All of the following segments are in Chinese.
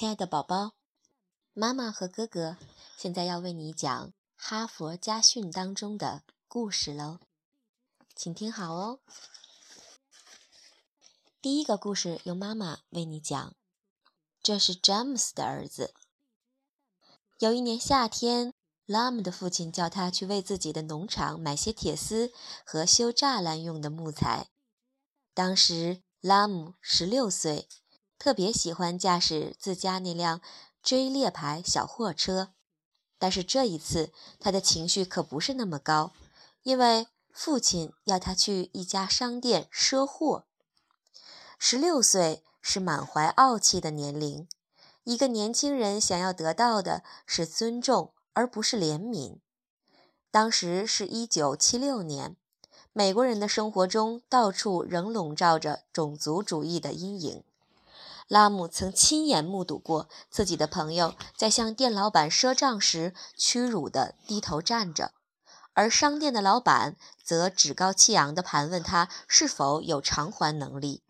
亲爱的宝宝，妈妈和哥哥现在要为你讲《哈佛家训》当中的故事喽，请听好哦。第一个故事由妈妈为你讲，这是詹姆斯的儿子。有一年夏天，拉姆的父亲叫他去为自己的农场买些铁丝和修栅栏用的木材。当时拉姆十六岁。特别喜欢驾驶自家那辆追猎牌小货车，但是这一次他的情绪可不是那么高，因为父亲要他去一家商店赊货。十六岁是满怀傲气的年龄，一个年轻人想要得到的是尊重，而不是怜悯。当时是一九七六年，美国人的生活中到处仍笼罩着种族主义的阴影。拉姆曾亲眼目睹过自己的朋友在向店老板赊账时屈辱地低头站着，而商店的老板则趾高气扬地盘问他是否有偿还能力。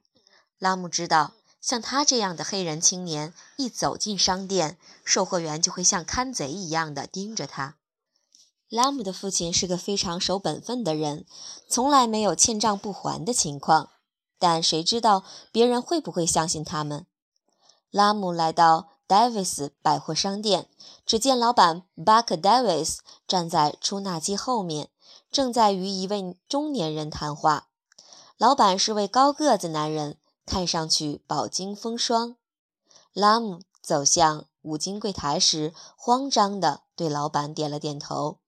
拉姆知道，像他这样的黑人青年一走进商店，售货员就会像看贼一样的盯着他。拉姆的父亲是个非常守本分的人，从来没有欠账不还的情况，但谁知道别人会不会相信他们？拉姆来到戴维斯百货商店，只见老板巴克·戴维斯站在出纳机后面，正在与一位中年人谈话。老板是位高个子男人，看上去饱经风霜。拉姆走向五金柜台时，慌张地对老板点了点头。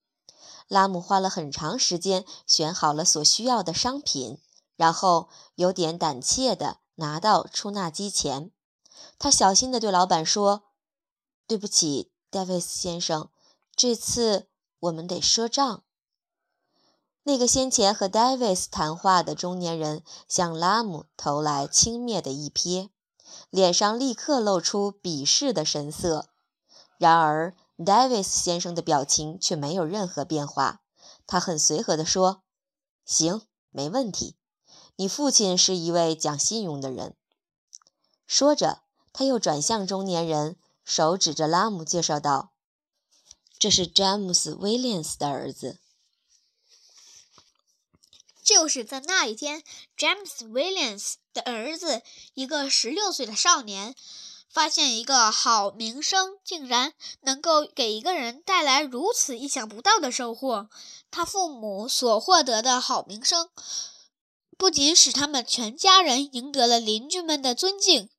拉姆花了很长时间选好了所需要的商品，然后有点胆怯地拿到出纳机前。他小心地对老板说：“对不起，戴维斯先生，这次我们得赊账。”那个先前和戴维斯谈话的中年人向拉姆投来轻蔑的一瞥，脸上立刻露出鄙视的神色。然而，戴维斯先生的表情却没有任何变化。他很随和地说：“行，没问题。你父亲是一位讲信用的人。”说着。他又转向中年人，手指着拉姆，介绍道：“这是詹姆斯·威廉斯的儿子。”就是在那一天，詹姆斯·威廉斯的儿子，一个十六岁的少年，发现一个好名声竟然能够给一个人带来如此意想不到的收获。他父母所获得的好名声，不仅使他们全家人赢得了邻居们的尊敬。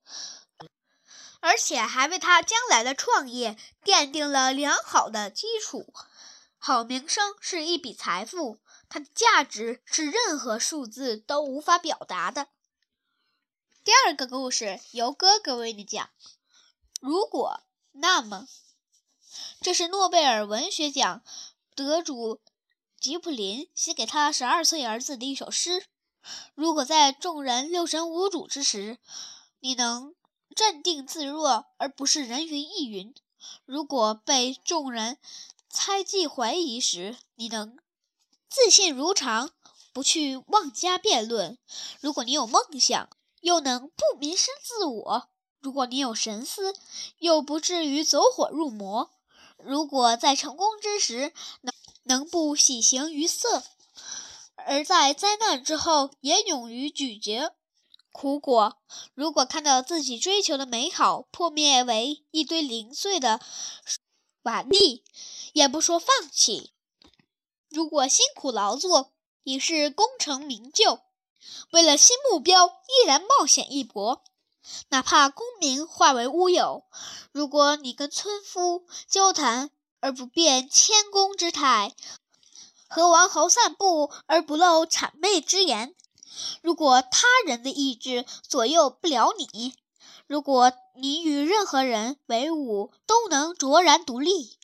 而且还为他将来的创业奠定了良好的基础。好名声是一笔财富，它的价值是任何数字都无法表达的。第二个故事由哥哥为你讲。如果那么，这是诺贝尔文学奖得主吉普林写给他十二岁儿子的一首诗。如果在众人六神无主之时，你能。镇定自若，而不是人云亦云。如果被众人猜忌怀疑时，你能自信如常，不去妄加辩论；如果你有梦想，又能不迷失自我；如果你有神思，又不至于走火入魔；如果在成功之时能能不喜形于色，而在灾难之后也勇于咀嚼。苦果，如果看到自己追求的美好破灭为一堆零碎的瓦砾，也不说放弃；如果辛苦劳作已是功成名就，为了新目标依然冒险一搏，哪怕功名化为乌有；如果你跟村夫交谈而不变谦恭之态，和王侯散步而不露谄媚之言。如果他人的意志左右不了你，如果你与任何人为伍都能卓然独立，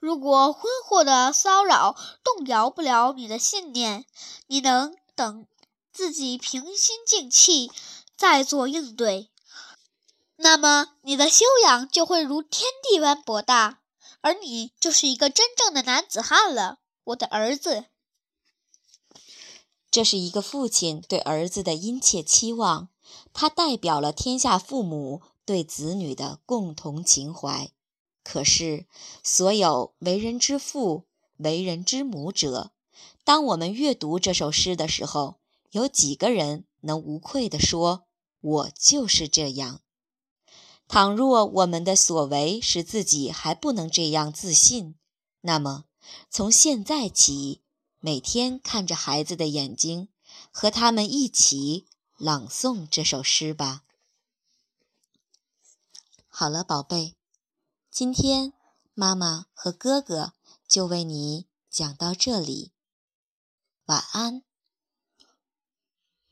如果婚后的骚扰动摇不了你的信念，你能等自己平心静气再做应对，那么你的修养就会如天地般博大，而你就是一个真正的男子汉了，我的儿子。这是一个父亲对儿子的殷切期望，他代表了天下父母对子女的共同情怀。可是，所有为人之父、为人之母者，当我们阅读这首诗的时候，有几个人能无愧地说：“我就是这样？”倘若我们的所为使自己还不能这样自信，那么从现在起，每天看着孩子的眼睛，和他们一起朗诵这首诗吧。好了，宝贝。今天，妈妈和哥哥就为你讲到这里。晚安。